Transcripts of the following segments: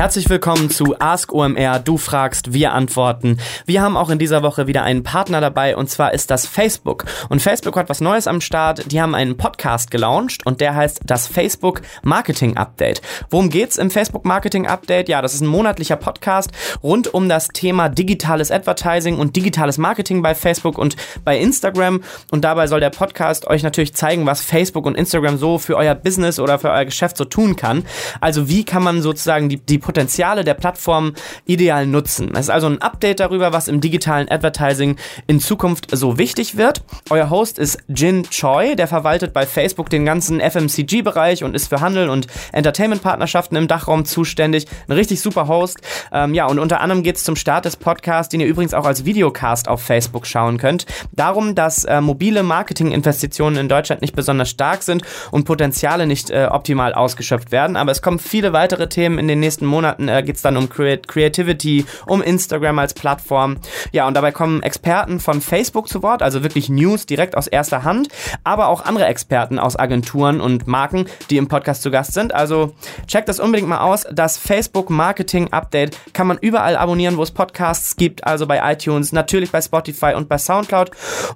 Herzlich willkommen zu Ask OMR. Du fragst, wir antworten. Wir haben auch in dieser Woche wieder einen Partner dabei und zwar ist das Facebook. Und Facebook hat was Neues am Start. Die haben einen Podcast gelauncht und der heißt das Facebook Marketing Update. Worum geht's im Facebook Marketing Update? Ja, das ist ein monatlicher Podcast rund um das Thema digitales Advertising und digitales Marketing bei Facebook und bei Instagram. Und dabei soll der Podcast euch natürlich zeigen, was Facebook und Instagram so für euer Business oder für euer Geschäft so tun kann. Also wie kann man sozusagen die, die Potenziale der Plattform ideal nutzen. Es ist also ein Update darüber, was im digitalen Advertising in Zukunft so wichtig wird. Euer Host ist Jin Choi, der verwaltet bei Facebook den ganzen FMCG-Bereich und ist für Handel und Entertainment-Partnerschaften im Dachraum zuständig. Ein richtig super Host. Ähm, ja, und unter anderem geht es zum Start des Podcasts, den ihr übrigens auch als Videocast auf Facebook schauen könnt, darum, dass äh, mobile Marketinginvestitionen in Deutschland nicht besonders stark sind und Potenziale nicht äh, optimal ausgeschöpft werden. Aber es kommen viele weitere Themen in den nächsten Monaten äh, geht es dann um Creativity, um Instagram als Plattform. Ja, und dabei kommen Experten von Facebook zu Wort, also wirklich News direkt aus erster Hand, aber auch andere Experten aus Agenturen und Marken, die im Podcast zu Gast sind. Also checkt das unbedingt mal aus. Das Facebook Marketing Update kann man überall abonnieren, wo es Podcasts gibt, also bei iTunes, natürlich bei Spotify und bei Soundcloud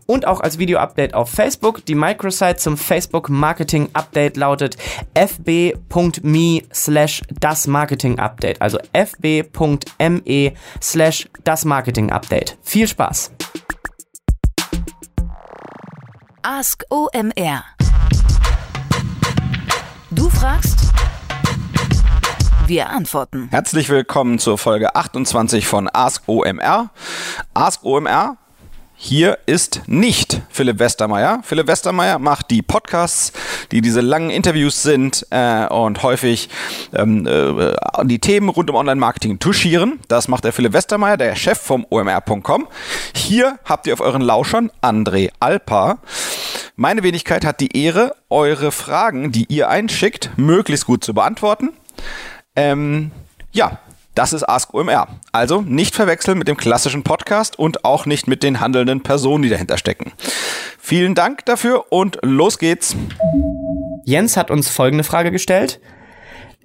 und auch als Video-Update auf Facebook. Die Microsite zum Facebook Marketing Update lautet fb.me slash das Marketing Update, also fb.me slash das Marketing Update. Viel Spaß! Ask OMR. Du fragst, wir antworten. Herzlich willkommen zur Folge 28 von Ask OMR. Ask OMR hier ist nicht Philipp Westermeier. Philipp Westermeier macht die Podcasts, die diese langen Interviews sind äh, und häufig ähm, äh, die Themen rund um Online-Marketing touchieren. Das macht der Philipp Westermeier, der Chef vom omr.com. Hier habt ihr auf euren Lauschern André Alpa. Meine Wenigkeit hat die Ehre, eure Fragen, die ihr einschickt, möglichst gut zu beantworten. Ähm, ja, das ist Ask OMR. Also nicht verwechseln mit dem klassischen Podcast und auch nicht mit den handelnden Personen, die dahinter stecken. Vielen Dank dafür und los geht's. Jens hat uns folgende Frage gestellt.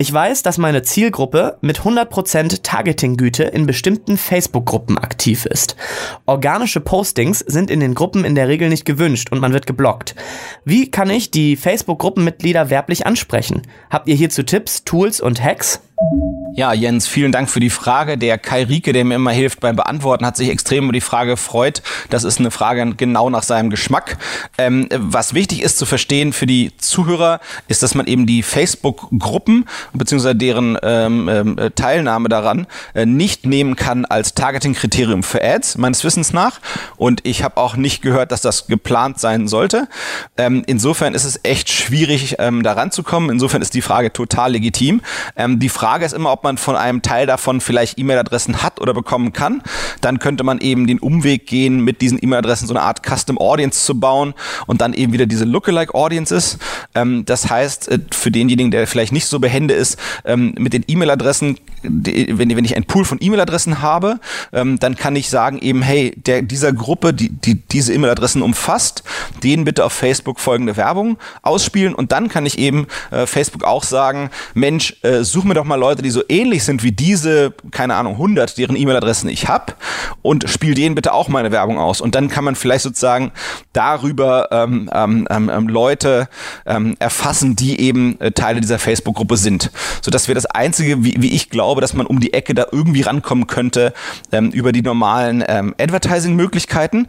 Ich weiß, dass meine Zielgruppe mit 100% Targeting-Güte in bestimmten Facebook-Gruppen aktiv ist. Organische Postings sind in den Gruppen in der Regel nicht gewünscht und man wird geblockt. Wie kann ich die Facebook-Gruppenmitglieder werblich ansprechen? Habt ihr hierzu Tipps, Tools und Hacks? Ja, Jens, vielen Dank für die Frage. Der Kai Rieke, der mir immer hilft beim Beantworten, hat sich extrem über die Frage gefreut. Das ist eine Frage genau nach seinem Geschmack. Ähm, was wichtig ist zu verstehen für die Zuhörer, ist, dass man eben die Facebook-Gruppen bzw. deren ähm, ähm, Teilnahme daran äh, nicht nehmen kann als Targeting-Kriterium für Ads, meines Wissens nach. Und ich habe auch nicht gehört, dass das geplant sein sollte. Ähm, insofern ist es echt schwierig, ähm, da ranzukommen. Insofern ist die Frage total legitim. Ähm, die Frage Frage ist immer, ob man von einem Teil davon vielleicht E-Mail-Adressen hat oder bekommen kann. Dann könnte man eben den Umweg gehen, mit diesen E-Mail-Adressen so eine Art Custom Audience zu bauen und dann eben wieder diese Lookalike Audiences. Ähm, das heißt, äh, für denjenigen, der vielleicht nicht so behende ist, ähm, mit den E-Mail-Adressen, wenn, wenn ich einen Pool von E-Mail-Adressen habe, ähm, dann kann ich sagen eben, hey, der, dieser Gruppe, die, die diese E-Mail-Adressen umfasst, denen bitte auf Facebook folgende Werbung ausspielen und dann kann ich eben äh, Facebook auch sagen, Mensch, äh, such mir doch mal Leute, die so ähnlich sind wie diese, keine Ahnung, 100, deren E-Mail-Adressen ich habe und spiel denen bitte auch meine Werbung aus. Und dann kann man vielleicht sozusagen darüber ähm, ähm, ähm, ähm Leute ähm, erfassen, die eben äh, Teile dieser Facebook-Gruppe sind. So, das wäre das Einzige, wie, wie ich glaube, dass man um die Ecke da irgendwie rankommen könnte ähm, über die normalen ähm, Advertising-Möglichkeiten.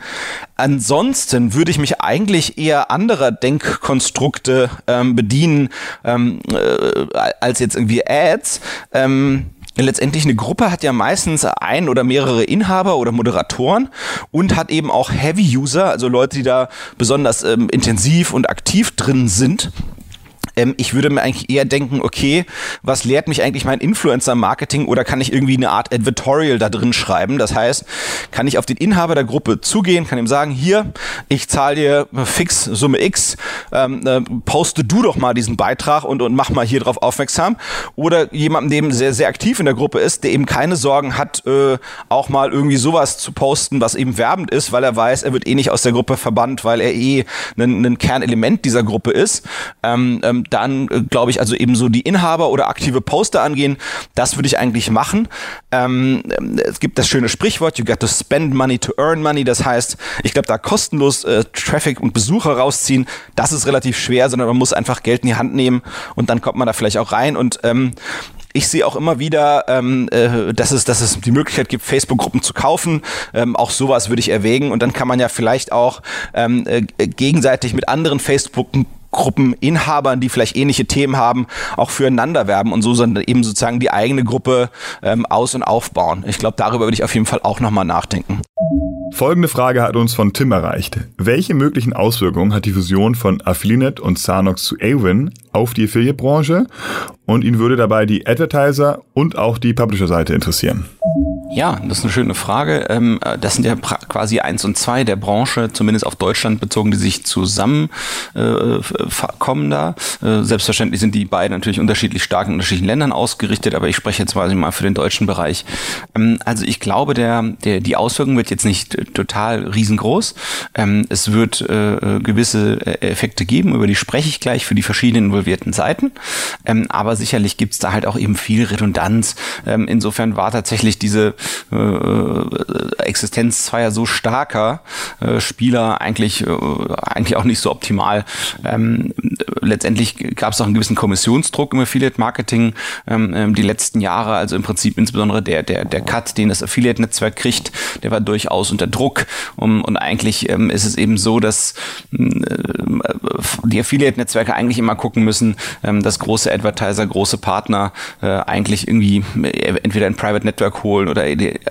Ansonsten würde ich mich eigentlich eher anderer Denkkonstrukte ähm, bedienen ähm, äh, als jetzt irgendwie Ads. Ähm, letztendlich eine Gruppe hat ja meistens ein oder mehrere Inhaber oder Moderatoren und hat eben auch Heavy-User, also Leute, die da besonders ähm, intensiv und aktiv drin sind. Ähm, ich würde mir eigentlich eher denken, okay, was lehrt mich eigentlich mein Influencer-Marketing oder kann ich irgendwie eine Art Advertorial da drin schreiben? Das heißt, kann ich auf den Inhaber der Gruppe zugehen, kann ihm sagen, hier, ich zahle dir fix Summe X, ähm, äh, poste du doch mal diesen Beitrag und, und mach mal hier drauf aufmerksam. Oder jemandem, der sehr, sehr aktiv in der Gruppe ist, der eben keine Sorgen hat, äh, auch mal irgendwie sowas zu posten, was eben werbend ist, weil er weiß, er wird eh nicht aus der Gruppe verbannt, weil er eh ein, ein Kernelement dieser Gruppe ist. Ähm, ähm, dann äh, glaube ich, also eben so die Inhaber oder aktive Poster angehen, das würde ich eigentlich machen. Ähm, es gibt das schöne Sprichwort, you got to spend money to earn money. Das heißt, ich glaube, da kostenlos äh, Traffic und Besucher rausziehen, das ist relativ schwer, sondern man muss einfach Geld in die Hand nehmen und dann kommt man da vielleicht auch rein. Und ähm, ich sehe auch immer wieder, ähm, äh, dass, es, dass es die Möglichkeit gibt, Facebook-Gruppen zu kaufen. Ähm, auch sowas würde ich erwägen. Und dann kann man ja vielleicht auch ähm, äh, gegenseitig mit anderen Facebook-Gruppen Gruppeninhabern, die vielleicht ähnliche Themen haben, auch füreinander werben und so eben sozusagen die eigene Gruppe ähm, aus- und aufbauen. Ich glaube, darüber würde ich auf jeden Fall auch nochmal nachdenken. Folgende Frage hat uns von Tim erreicht. Welche möglichen Auswirkungen hat die Fusion von Affiliate und Sanox zu Awin auf die Affiliate-Branche? Und ihn würde dabei die Advertiser und auch die Publisher-Seite interessieren. Ja, das ist eine schöne Frage. Ähm, äh, das sind ja quasi eins und zwei der Branche, zumindest auf Deutschland bezogen, die sich zusammenkommen äh, da. Äh, selbstverständlich sind die beiden natürlich unterschiedlich stark in unterschiedlichen Ländern ausgerichtet, aber ich spreche jetzt quasi mal für den deutschen Bereich. Ähm, also ich glaube, der, der, die Auswirkung wird jetzt nicht total riesengroß. Ähm, es wird gewisse Effekte geben, über die spreche ich gleich für die verschiedenen involvierten Seiten. Aber sicherlich gibt es da halt auch eben viel Redundanz. Insofern war tatsächlich diese äh, Existenz zweier so starker äh, Spieler eigentlich, äh, eigentlich auch nicht so optimal. Ähm, letztendlich gab es auch einen gewissen Kommissionsdruck im Affiliate-Marketing ähm, ähm, die letzten Jahre. Also im Prinzip insbesondere der, der, der Cut, den das Affiliate-Netzwerk kriegt, der war durchaus unter Druck. Um, und eigentlich ähm, ist es eben so, dass äh, die Affiliate-Netzwerke eigentlich immer gucken müssen, ähm, dass große Advertiser, große Partner äh, eigentlich irgendwie äh, entweder ein Private Network holen oder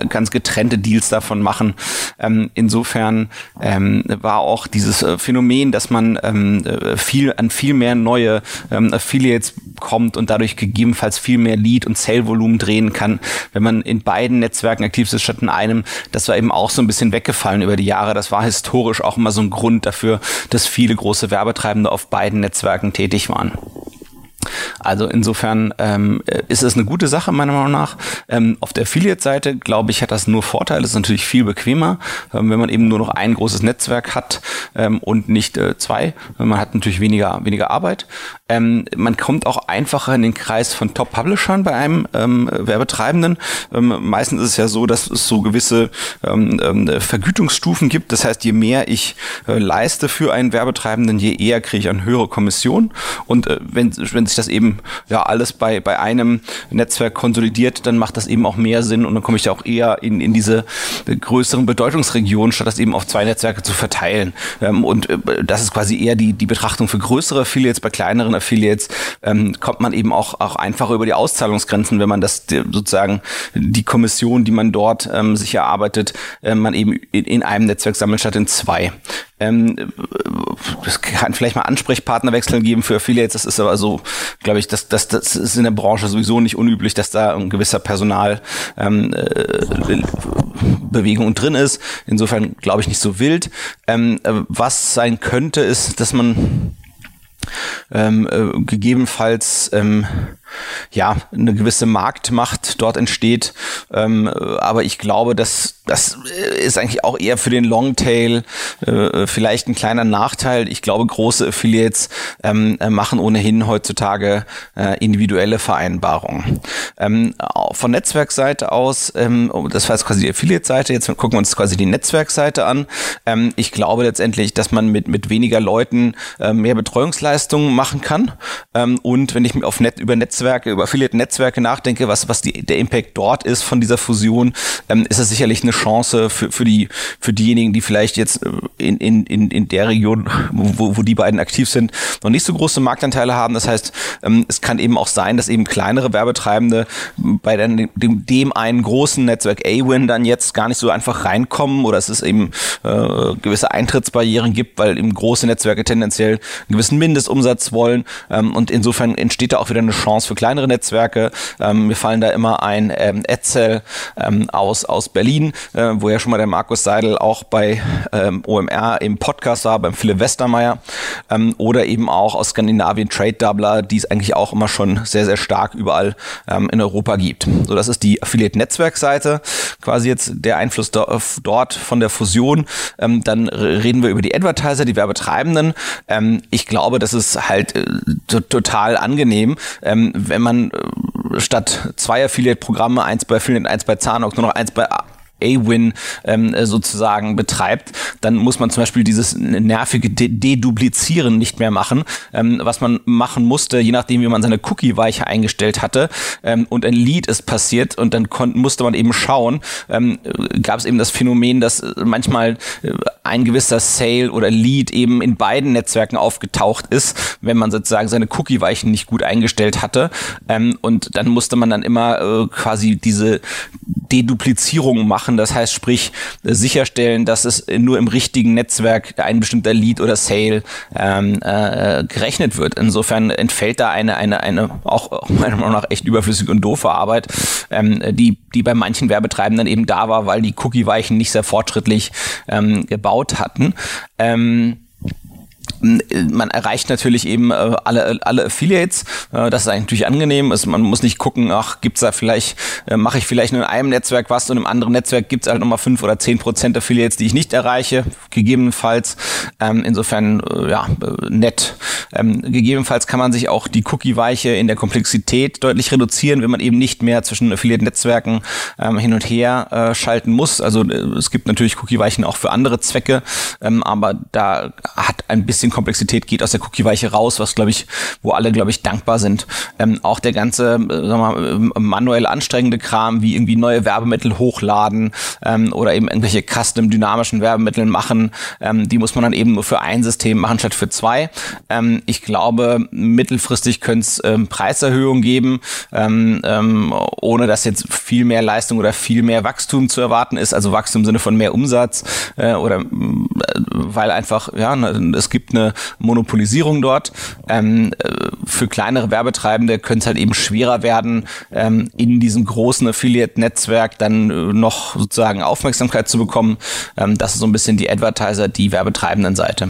ganz getrennte Deals davon machen. Ähm, insofern ähm, war auch dieses äh, Phänomen, dass man ähm, äh, viel an viel mehr neue ähm, Affiliates kommt und dadurch gegebenenfalls viel mehr Lead- und Sale-Volumen drehen kann, wenn man in beiden Netzwerken aktiv ist statt in einem. Das war eben auch so ein bisschen weggefallen über die Jahre. Das war historisch auch immer so ein Grund dafür, dass viele große Werbetreibende auf beiden Netzwerken tätig waren. Also insofern ähm, ist es eine gute Sache, meiner Meinung nach. Ähm, auf der Affiliate-Seite, glaube ich, hat das nur Vorteile. Es ist natürlich viel bequemer, ähm, wenn man eben nur noch ein großes Netzwerk hat ähm, und nicht äh, zwei. Man hat natürlich weniger, weniger Arbeit. Ähm, man kommt auch einfacher in den Kreis von Top-Publishern bei einem ähm, Werbetreibenden. Meistens ist es ja so, dass es so gewisse Vergütungsstufen gibt. Das heißt, je mehr ich äh, leiste für einen Werbetreibenden, je eher kriege ich eine höhere Kommission. Und äh, wenn, wenn sich das eben ja alles bei, bei einem Netzwerk konsolidiert, dann macht das eben auch mehr Sinn und dann komme ich ja auch eher in, in diese größeren Bedeutungsregionen, statt das eben auf zwei Netzwerke zu verteilen. Ähm, und äh, das ist quasi eher die, die Betrachtung für größere Affiliates. Bei kleineren Affiliates ähm, kommt man eben auch, auch einfacher über die Auszahlungsgrenzen, wenn man das sozusagen die Kommission, die man dort ähm, sich erarbeitet, äh, man eben in, in einem Netzwerk sammelt statt in zwei. Ähm, es kann vielleicht mal Ansprechpartnerwechsel geben für Affiliates. Das ist aber so, glaube ich, das, das, das ist in der Branche sowieso nicht unüblich, dass da ein gewisser Personal ähm, äh, drin ist. Insofern glaube ich nicht so wild. Ähm, äh, was sein könnte, ist, dass man ähm, äh, gegebenenfalls ähm, ja eine gewisse Marktmacht dort entsteht. Ähm, aber ich glaube, dass das ist eigentlich auch eher für den Longtail äh, vielleicht ein kleiner Nachteil. Ich glaube, große Affiliates ähm, machen ohnehin heutzutage äh, individuelle Vereinbarungen. Ähm, von Netzwerkseite aus, ähm, das war jetzt quasi die Affiliate-Seite, jetzt gucken wir uns quasi die Netzwerkseite an. Ähm, ich glaube letztendlich, dass man mit, mit weniger Leuten äh, mehr Betreuungsleistungen machen kann. Ähm, und wenn ich auf Net, über Netzwerke, über Affiliate-Netzwerke nachdenke, was, was die, der Impact dort ist von dieser Fusion, ähm, ist es sicherlich eine Chance für, für, die, für diejenigen, die vielleicht jetzt äh, in, in, in, in der Region, wo, wo die beiden aktiv sind, noch nicht so große Marktanteile haben. Das heißt, ähm, es kann eben auch sein, dass eben kleinere Werbetreibende bei dem, dem einen großen Netzwerk A-Win dann jetzt gar nicht so einfach reinkommen oder es eben äh, gewisse Eintrittsbarrieren gibt, weil eben große Netzwerke tendenziell einen gewissen Mindestumsatz wollen. Ähm, und insofern entsteht da auch wieder eine Chance für kleinere Netzwerke. Ähm, mir fallen da immer ein ähm, Edsel ähm, aus, aus Berlin, äh, wo ja schon mal der Markus Seidel auch bei ähm, OMR im Podcast war, beim Philipp Westermeier. Ähm, oder eben auch aus Skandinavien Trade Doubler, die es eigentlich auch immer schon sehr, sehr stark überall ähm, in Europa gibt. So, das ist die Affiliate-Netzwerkseite, quasi jetzt der Einfluss do dort von der Fusion. Ähm, dann reden wir über die Advertiser, die Werbetreibenden. Ähm, ich glaube, das ist halt äh, total angenehm, ähm, wenn man äh, statt zwei Affiliate-Programme, eins bei Affiliate, eins bei Zanox, nur noch eins bei A-Win ähm, sozusagen betreibt, dann muss man zum Beispiel dieses nervige Deduplizieren nicht mehr machen, ähm, was man machen musste, je nachdem, wie man seine Cookie-Weiche eingestellt hatte ähm, und ein Lead ist passiert und dann musste man eben schauen, ähm, gab es eben das Phänomen, dass manchmal äh, ein gewisser Sale oder Lead eben in beiden Netzwerken aufgetaucht ist, wenn man sozusagen seine Cookie-Weichen nicht gut eingestellt hatte ähm, und dann musste man dann immer äh, quasi diese Deduplizierung machen. Das heißt, sprich, sicherstellen, dass es nur im richtigen Netzwerk ein bestimmter Lead oder Sale ähm, äh, gerechnet wird. Insofern entfällt da eine, eine, eine auch meiner Meinung nach echt überflüssige und doofe Arbeit, ähm, die, die bei manchen Werbetreibenden eben da war, weil die Cookie-Weichen nicht sehr fortschrittlich ähm, gebaut hatten. Ähm, man erreicht natürlich eben äh, alle, alle Affiliates. Äh, das ist eigentlich natürlich angenehm. Ist, man muss nicht gucken, ach, gibt's da vielleicht, äh, mache ich vielleicht nur in einem Netzwerk was und im anderen Netzwerk gibt's halt nochmal fünf oder zehn Prozent Affiliates, die ich nicht erreiche, gegebenenfalls. Ähm, insofern, ja, nett. Ähm, gegebenenfalls kann man sich auch die Cookie-Weiche in der Komplexität deutlich reduzieren, wenn man eben nicht mehr zwischen Affiliate-Netzwerken ähm, hin und her äh, schalten muss. Also es gibt natürlich Cookie-Weichen auch für andere Zwecke, aber da hat ein bisschen bisschen Komplexität geht aus der Cookie-Weiche raus, was glaube ich, wo alle glaube ich dankbar sind. Ähm, auch der ganze, äh, mal, ähm, manuell anstrengende Kram, wie irgendwie neue Werbemittel hochladen ähm, oder eben irgendwelche custom dynamischen Werbemittel machen, ähm, die muss man dann eben nur für ein System machen statt für zwei. Ähm, ich glaube, mittelfristig könnte es ähm, Preiserhöhungen geben, ähm, ähm, ohne dass jetzt viel mehr Leistung oder viel mehr Wachstum zu erwarten ist, also Wachstum im Sinne von mehr Umsatz äh, oder äh, weil einfach, ja, ne, es gibt eine Monopolisierung dort. Ähm, äh, für kleinere Werbetreibende könnte es halt eben schwerer werden, ähm, in diesem großen Affiliate-Netzwerk dann äh, noch sozusagen Aufmerksamkeit zu bekommen. Ähm, das ist so ein bisschen die Advertiser, die werbetreibenden Seite.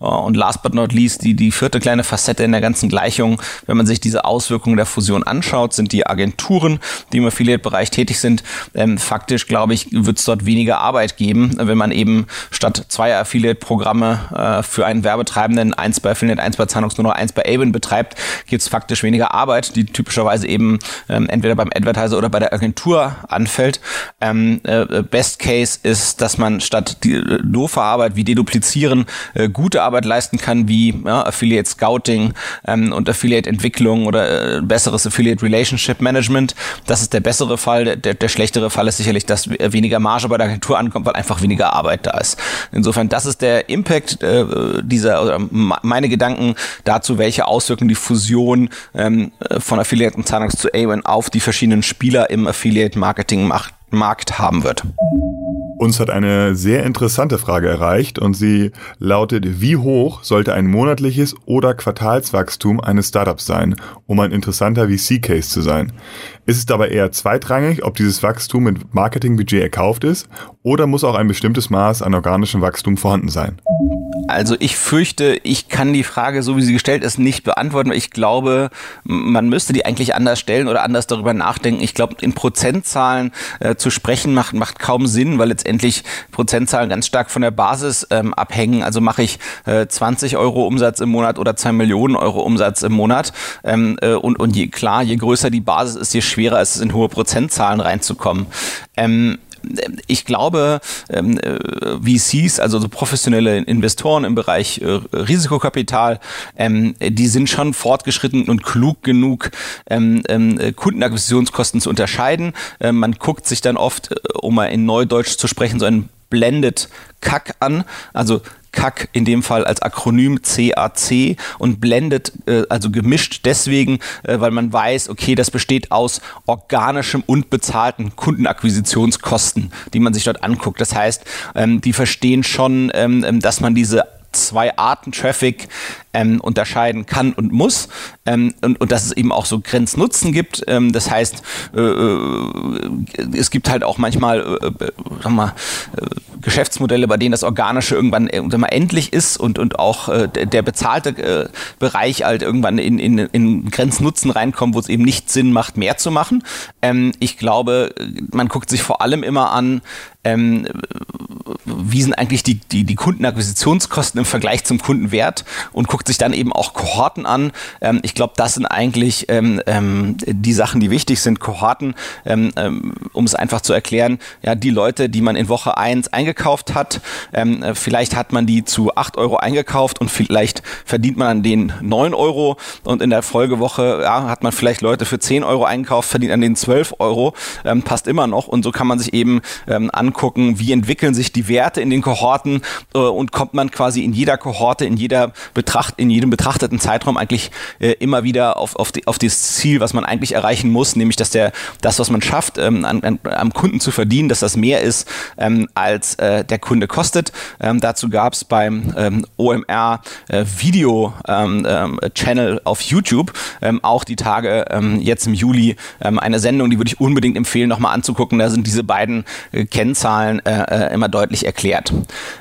Uh, und last but not least, die, die vierte kleine Facette in der ganzen Gleichung, wenn man sich diese Auswirkungen der Fusion anschaut, sind die Agenturen, die im Affiliate-Bereich tätig sind. Ähm, faktisch, glaube ich, wird es dort weniger Arbeit geben, wenn man eben statt zwei Affiliate-Programme äh, für einen Werbe Werbetreibenden, eins bei Affiliate, eins bei Zahnungs, nur noch eins bei Avon betreibt, gibt es faktisch weniger Arbeit, die typischerweise eben ähm, entweder beim Advertiser oder bei der Agentur anfällt. Ähm, äh, Best Case ist, dass man statt die äh, doofe Arbeit wie Deduplizieren äh, gute Arbeit leisten kann, wie ja, Affiliate Scouting ähm, und Affiliate Entwicklung oder äh, besseres Affiliate Relationship Management. Das ist der bessere Fall. Der, der schlechtere Fall ist sicherlich, dass weniger Marge bei der Agentur ankommt, weil einfach weniger Arbeit da ist. Insofern, das ist der Impact äh, dieser oder meine Gedanken dazu, welche Auswirkungen die Fusion ähm, von Affiliate und Zanax zu Awin auf die verschiedenen Spieler im Affiliate Marketing Markt haben wird. Uns hat eine sehr interessante Frage erreicht und sie lautet, wie hoch sollte ein monatliches oder Quartalswachstum eines Startups sein, um ein interessanter VC-Case zu sein? Ist es dabei eher zweitrangig, ob dieses Wachstum mit Marketingbudget erkauft ist oder muss auch ein bestimmtes Maß an organischem Wachstum vorhanden sein? Also ich fürchte, ich kann die Frage, so wie sie gestellt ist, nicht beantworten. Ich glaube, man müsste die eigentlich anders stellen oder anders darüber nachdenken. Ich glaube, in Prozentzahlen äh, zu sprechen macht, macht kaum Sinn, weil letztendlich Prozentzahlen ganz stark von der Basis ähm, abhängen. Also mache ich äh, 20 Euro Umsatz im Monat oder 2 Millionen Euro Umsatz im Monat. Ähm, äh, und, und je klar, je größer die Basis ist, je schwerer ist es, in hohe Prozentzahlen reinzukommen. Ähm, ich glaube, ähm, äh, VCs, also so professionelle Investoren im Bereich äh, Risikokapital, ähm, die sind schon fortgeschritten und klug genug, ähm, Kundenakquisitionskosten zu unterscheiden. Man guckt sich dann oft, äh, um mal in Neudeutsch zu sprechen, so ein Blended Kack an, also CAC in dem Fall als Akronym CAC und blendet, äh, also gemischt deswegen, äh, weil man weiß, okay, das besteht aus organischem und bezahlten Kundenakquisitionskosten, die man sich dort anguckt. Das heißt, ähm, die verstehen schon, ähm, ähm dass man diese zwei Arten Traffic ähm, unterscheiden kann und muss ähm, und, und dass es eben auch so Grenznutzen gibt. Ähm, das heißt, äh, äh es gibt halt auch manchmal äh, äh sag mal, äh, Geschäftsmodelle, bei denen das Organische irgendwann äh, mal, endlich ist und, und auch äh, der bezahlte äh, Bereich halt irgendwann in, in, in Grenznutzen reinkommt, wo es eben nicht Sinn macht, mehr zu machen. Ähm, ich glaube, man guckt sich vor allem immer an, ähm, wie sind eigentlich die, die, die Kundenakquisitionskosten im Vergleich zum Kundenwert und guckt sich dann eben auch Kohorten an. Ähm, ich glaube, das sind eigentlich ähm, ähm, die Sachen, die wichtig sind. Kohorten, ähm, ähm, um es einfach zu erklären, ja, die Leute, die man in Woche 1 eingekauft hat, ähm, vielleicht hat man die zu 8 Euro eingekauft und vielleicht verdient man an denen 9 Euro und in der Folgewoche ja, hat man vielleicht Leute für 10 Euro eingekauft, verdient an denen 12 Euro, passt immer noch und so kann man sich eben an angucken, wie entwickeln sich die Werte in den Kohorten äh, und kommt man quasi in jeder Kohorte, in jeder Betracht, in jedem betrachteten Zeitraum eigentlich äh, immer wieder auf, auf, die, auf das Ziel, was man eigentlich erreichen muss, nämlich dass der das, was man schafft, ähm, an, an, am Kunden zu verdienen, dass das mehr ist, ähm, als äh, der Kunde kostet. Ähm, dazu gab es beim ähm, OMR äh, Video ähm, ähm, Channel auf YouTube ähm, auch die Tage ähm, jetzt im Juli ähm, eine Sendung, die würde ich unbedingt empfehlen, nochmal anzugucken. Da sind diese beiden äh, Kennzahlen Kennzahlen äh, äh, immer deutlich erklärt.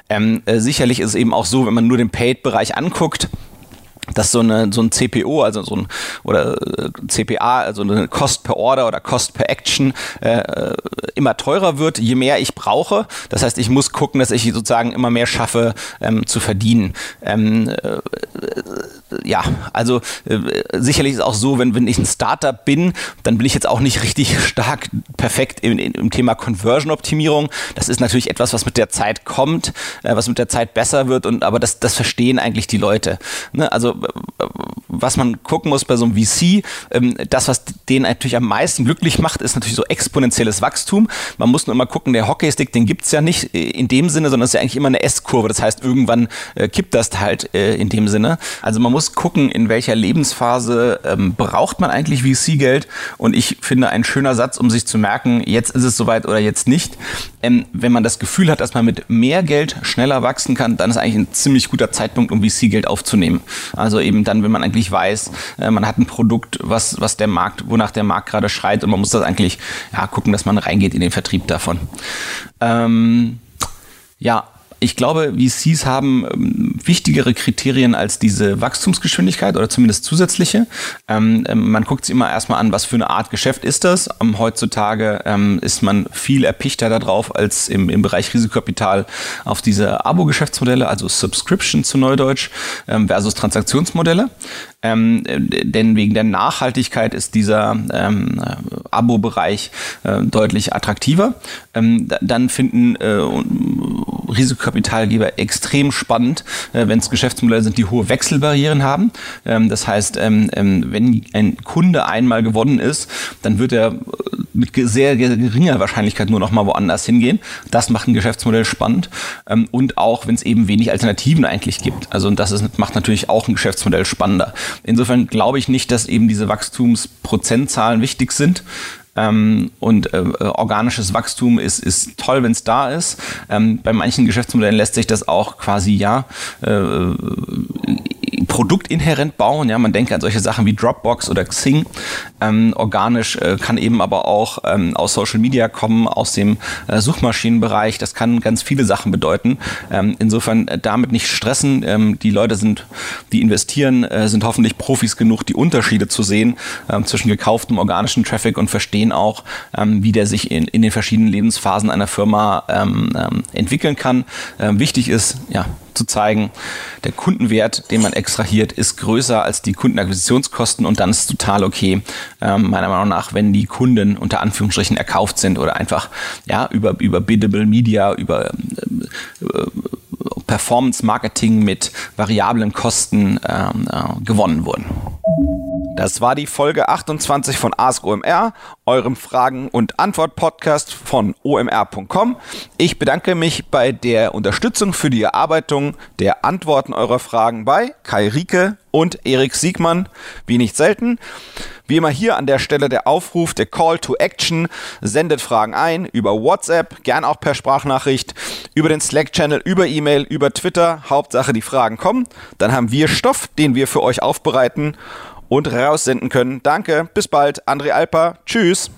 Ähm, äh, sicherlich ist es eben auch so, wenn man nur den Paid-Bereich anguckt, dass so, eine, so ein CPO, also so ein oder äh, CPA, also eine Cost per Order oder Cost per Action äh, immer teurer wird, je mehr ich brauche. Das heißt, ich muss gucken, dass ich sozusagen immer mehr schaffe ähm, zu verdienen. Ähm, äh, ja, also äh, sicherlich ist auch so, wenn, wenn ich ein Startup bin, dann bin ich jetzt auch nicht richtig stark perfekt im, im Thema Conversion-Optimierung. Das ist natürlich etwas, was mit der Zeit kommt, äh, was mit der Zeit besser wird, und aber das, das verstehen eigentlich die Leute. Ne? Also was man gucken muss bei so einem VC, ähm, das, was den natürlich am meisten glücklich macht, ist natürlich so exponentielles Wachstum. Man muss nur immer gucken, der Hockeystick, den gibt's ja nicht äh, in dem Sinne, sondern es ist ja eigentlich immer eine S-Kurve. Das heißt, irgendwann äh, kippt das halt äh, in dem Sinne. Also man muss gucken, in welcher Lebensphase ähm, braucht man eigentlich VC-Geld. Und ich finde ein schöner Satz, um sich zu merken, jetzt ist es soweit oder jetzt nicht. Ähm, wenn man das Gefühl hat, dass man mit mehr Geld schneller wachsen kann, dann ist eigentlich ein ziemlich guter Zeitpunkt, um VC-Geld aufzunehmen. Also eben dann, wenn man eigentlich weiß, äh, man hat ein Produkt, was, was der Markt, wonach der Markt gerade schreit und man muss das eigentlich ja, gucken, dass man reingeht in den Vertrieb davon. Ähm, ja, ich glaube, VCs haben wichtigere Kriterien als diese Wachstumsgeschwindigkeit oder zumindest zusätzliche. Ähm, ähm, man guckt sich immer erstmal an, was für eine Art Geschäft ist das. Ähm, heutzutage ähm, ist man viel erpichter darauf als im, im Bereich Risikokapital auf diese Abo-Geschäftsmodelle, also Subscription zu Neudeutsch ähm, versus Transaktionsmodelle. Ähm, denn wegen der Nachhaltigkeit ist dieser ähm, Abo-Bereich äh, deutlich attraktiver. Ähm, dann finden äh, Risikokapitalgeber extrem spannend, äh, wenn es Geschäftsmodelle sind, die hohe Wechselbarrieren haben. Ähm, das heißt, ähm, ähm, wenn ein Kunde einmal gewonnen ist, dann wird er äh, mit sehr geringer Wahrscheinlichkeit nur noch mal woanders hingehen. Das macht ein Geschäftsmodell spannend. Und auch, wenn es eben wenig Alternativen eigentlich gibt. Also das ist, macht natürlich auch ein Geschäftsmodell spannender. Insofern glaube ich nicht, dass eben diese Wachstumsprozentzahlen wichtig sind. Ähm, und äh, organisches Wachstum ist, ist toll, wenn es da ist. Ähm, bei manchen Geschäftsmodellen lässt sich das auch quasi ja äh, produktinhärent bauen. Ja, man denke an solche Sachen wie Dropbox oder Xing. Ähm, organisch äh, kann eben aber auch ähm, aus Social Media kommen, aus dem äh, Suchmaschinenbereich. Das kann ganz viele Sachen bedeuten. Ähm, insofern äh, damit nicht stressen. Ähm, die Leute sind, die investieren, äh, sind hoffentlich Profis genug, die Unterschiede zu sehen ähm, zwischen gekauftem organischen Traffic und verstehen auch, ähm, wie der sich in, in den verschiedenen Lebensphasen einer Firma entwickeln kann. wichtig ist, ja, zu zeigen, der Kundenwert, den man extrahiert, ist größer als die Kundenakquisitionskosten und dann ist es total okay, ähm, meiner Meinung nach, wenn die Kunden unter Anführungsstrichen erkauft sind oder einfach ja, über, über Biddable Media, über äh, Performance Marketing mit variablen Kosten ähm, äh, gewonnen wurden. Das war die Folge 28 von Ask OMR, eurem Fragen- und Antwort-Podcast von omr.com. Ich bedanke mich bei der Unterstützung für die Erarbeitung der Antworten eurer Fragen bei Kai Rieke und Erik Siegmann, wie nicht selten. Wie immer hier an der Stelle der Aufruf, der Call to Action. Sendet Fragen ein über WhatsApp, gern auch per Sprachnachricht, über den Slack-Channel, über E-Mail, über Twitter. Hauptsache, die Fragen kommen. Dann haben wir Stoff, den wir für euch aufbereiten und raussenden können. Danke, bis bald. André Alper, tschüss.